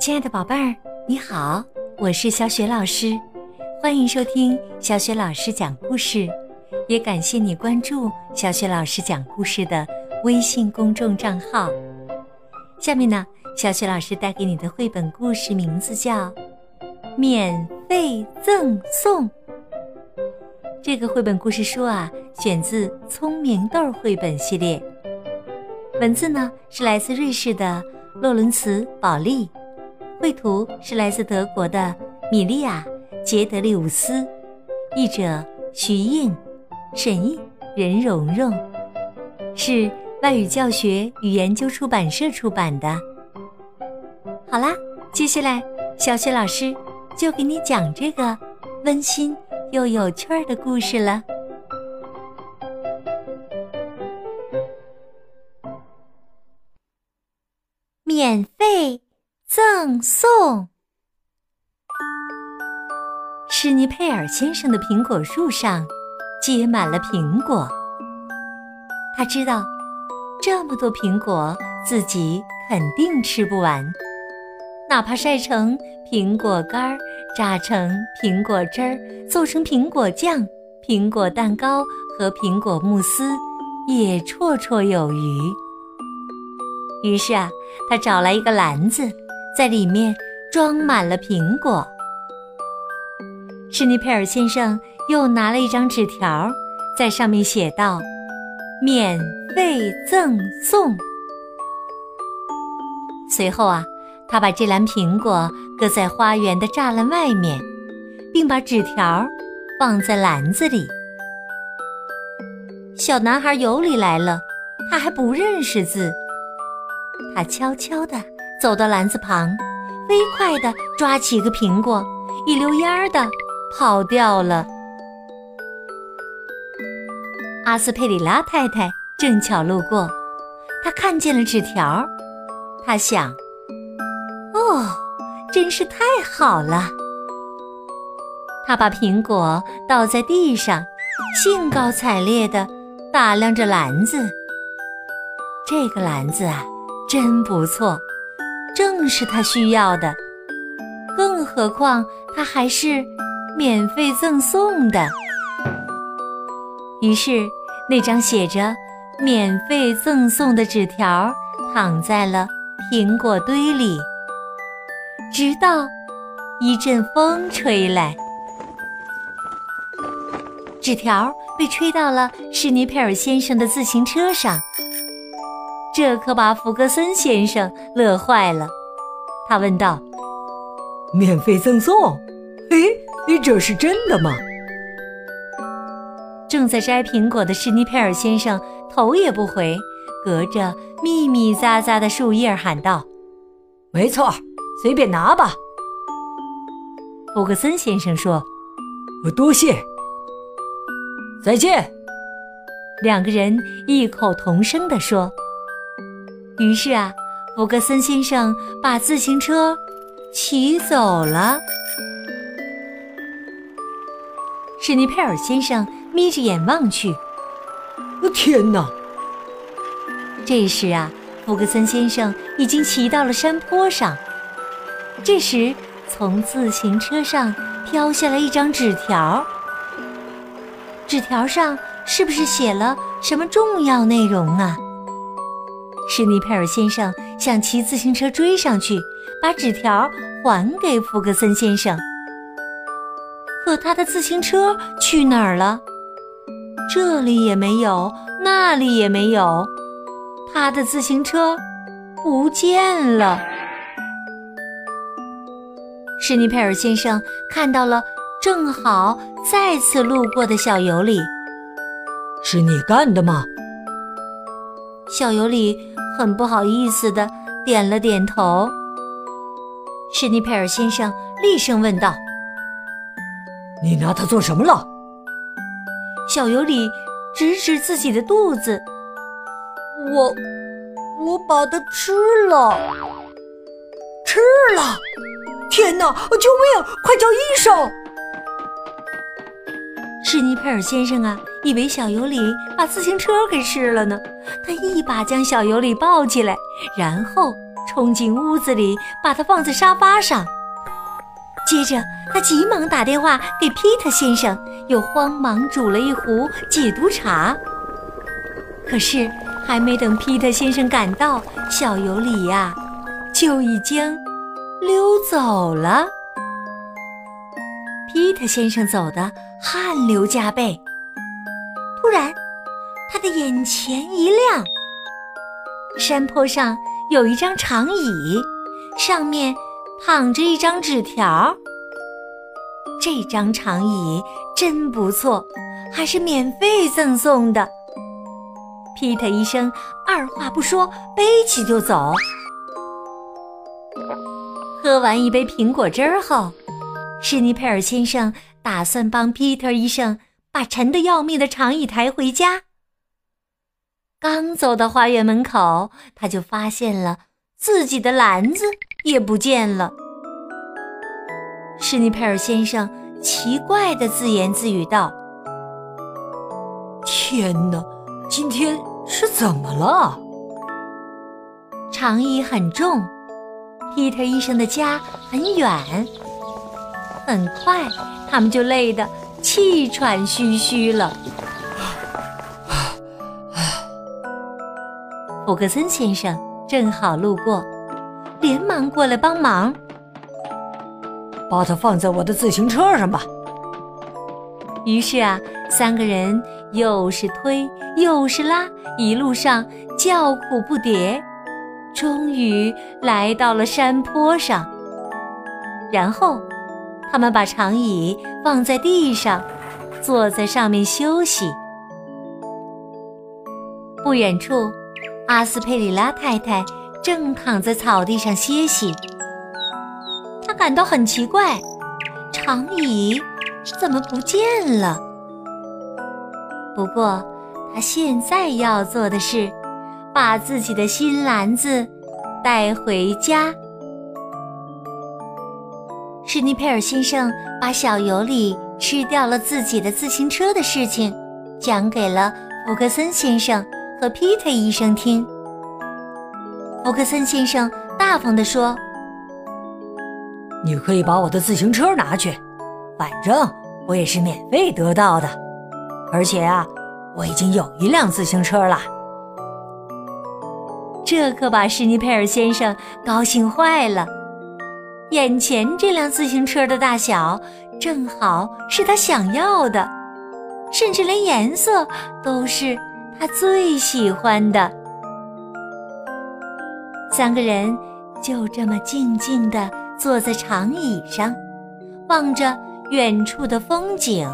亲爱的宝贝儿，你好，我是小雪老师，欢迎收听小雪老师讲故事，也感谢你关注小雪老师讲故事的微信公众账号。下面呢，小雪老师带给你的绘本故事名字叫《免费赠送》。这个绘本故事书啊，选自《聪明豆》绘本系列，文字呢是来自瑞士的洛伦茨·保利。绘图是来自德国的米利亚·杰德利乌斯，译者徐印，审译任蓉蓉，是外语教学与研究出版社出版的。好啦，接下来小雪老师就给你讲这个温馨又有趣儿的故事了。免费。赠送。施尼佩尔先生的苹果树上结满了苹果。他知道，这么多苹果自己肯定吃不完，哪怕晒成苹果干儿、榨成苹果汁儿、做成苹果酱、苹果蛋糕和苹果慕斯，也绰绰有余。于是啊，他找来一个篮子。在里面装满了苹果。施尼佩尔先生又拿了一张纸条，在上面写道：“免费赠送。”随后啊，他把这篮苹果搁在花园的栅栏外面，并把纸条放在篮子里。小男孩尤里来了，他还不认识字，他悄悄地。走到篮子旁，飞快地抓起一个苹果，一溜烟儿的跑掉了。阿斯佩里拉太太正巧路过，她看见了纸条，她想：“哦，真是太好了。”她把苹果倒在地上，兴高采烈地打量着篮子。这个篮子啊，真不错。正是他需要的，更何况他还是免费赠送的。于是，那张写着“免费赠送”的纸条躺在了苹果堆里，直到一阵风吹来，纸条被吹到了施尼佩尔先生的自行车上。这可把福格森先生乐坏了，他问道：“免费赠送？哎，这是真的吗？”正在摘苹果的施尼佩尔先生头也不回，隔着密密匝匝的树叶喊道：“没错，随便拿吧。”福格森先生说：“多谢，再见。”两个人异口同声地说。于是啊，福格森先生把自行车骑走了。史尼佩尔先生眯着眼望去，天哪！这时啊，福格森先生已经骑到了山坡上。这时，从自行车上飘下来一张纸条。纸条上是不是写了什么重要内容啊？施尼佩尔先生想骑自行车追上去，把纸条还给福格森先生。可他的自行车去哪儿了？这里也没有，那里也没有，他的自行车不见了。施尼佩尔先生看到了，正好再次路过的小尤里。是你干的吗？小尤里。很不好意思的点了点头。施尼佩尔先生厉声问道：“你拿它做什么了？”小尤里指指自己的肚子：“我，我把它吃了，吃了！天哪！救命！快叫医生！”施尼佩尔先生啊，以为小尤里把自行车给吃了呢。他一把将小尤里抱起来，然后冲进屋子里，把它放在沙发上。接着，他急忙打电话给皮特先生，又慌忙煮了一壶解毒茶。可是，还没等皮特先生赶到，小尤里呀，就已经溜走了。皮特先生走的汗流浃背。突然，他的眼前一亮，山坡上有一张长椅，上面躺着一张纸条。这张长椅真不错，还是免费赠送的。皮特医生二话不说，背起就走。喝完一杯苹果汁儿后，施尼佩尔先生打算帮皮特医生把沉得要命的长椅抬回家。刚走到花园门口，他就发现了自己的篮子也不见了。施尼佩尔先生奇怪地自言自语道：“天哪，今天是怎么了？”长椅很重，皮特医生的家很远。很快，他们就累得气喘吁吁了。福克森先生正好路过，连忙过来帮忙。把它放在我的自行车上吧。于是啊，三个人又是推又是拉，一路上叫苦不迭，终于来到了山坡上。然后，他们把长椅放在地上，坐在上面休息。不远处。阿斯佩里拉太太正躺在草地上歇息，她感到很奇怪，长椅怎么不见了？不过，她现在要做的是把自己的新篮子带回家。施尼佩尔先生把小尤里吃掉了自己的自行车的事情讲给了福克森先生。和皮特医生听，福克森先生大方地说：“你可以把我的自行车拿去，反正我也是免费得到的。而且啊，我已经有一辆自行车了。”这可把施尼佩尔先生高兴坏了。眼前这辆自行车的大小正好是他想要的，甚至连颜色都是。他最喜欢的三个人就这么静静地坐在长椅上，望着远处的风景。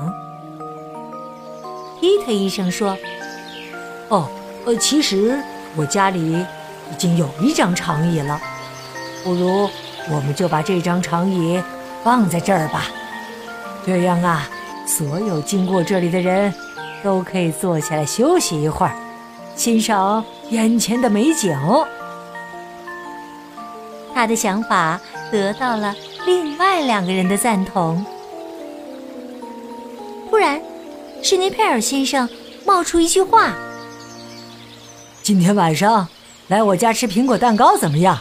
皮特医生说：“哦，呃，其实我家里已经有一张长椅了，不如我们就把这张长椅放在这儿吧。这样啊，所有经过这里的人。”都可以坐下来休息一会儿，欣赏眼前的美景。他的想法得到了另外两个人的赞同。突然，施尼佩尔先生冒出一句话：“今天晚上来我家吃苹果蛋糕怎么样？”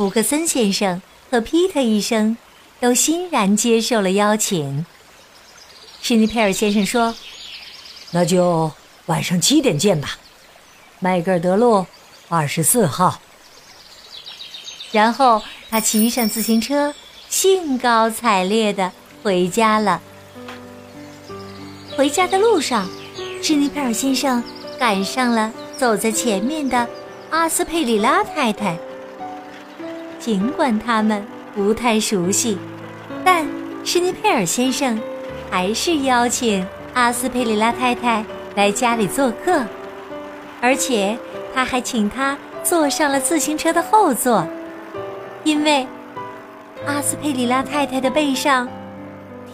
福克森先生和皮特医生都欣然接受了邀请。施尼佩尔先生说。那就晚上七点见吧，麦格尔德路二十四号。然后他骑上自行车，兴高采烈地回家了。回家的路上，施尼佩尔先生赶上了走在前面的阿斯佩里拉太太。尽管他们不太熟悉，但施尼佩尔先生还是邀请。阿斯佩里拉太太来家里做客，而且他还请她坐上了自行车的后座，因为阿斯佩里拉太太的背上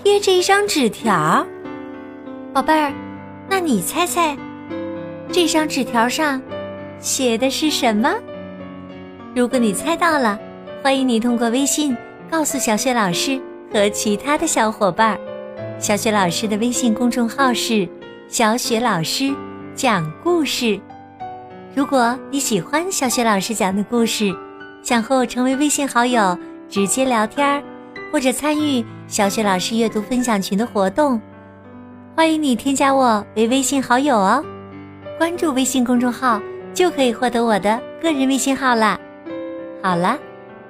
贴着一张纸条。宝贝儿，那你猜猜，这张纸条上写的是什么？如果你猜到了，欢迎你通过微信告诉小雪老师和其他的小伙伴。小雪老师的微信公众号是“小雪老师讲故事”。如果你喜欢小雪老师讲的故事，想和我成为微信好友，直接聊天儿或者参与小雪老师阅读分享群的活动，欢迎你添加我为微信好友哦。关注微信公众号就可以获得我的个人微信号啦。好了，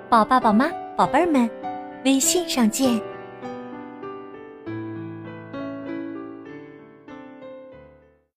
宝爸宝妈、宝贝儿们，微信上见。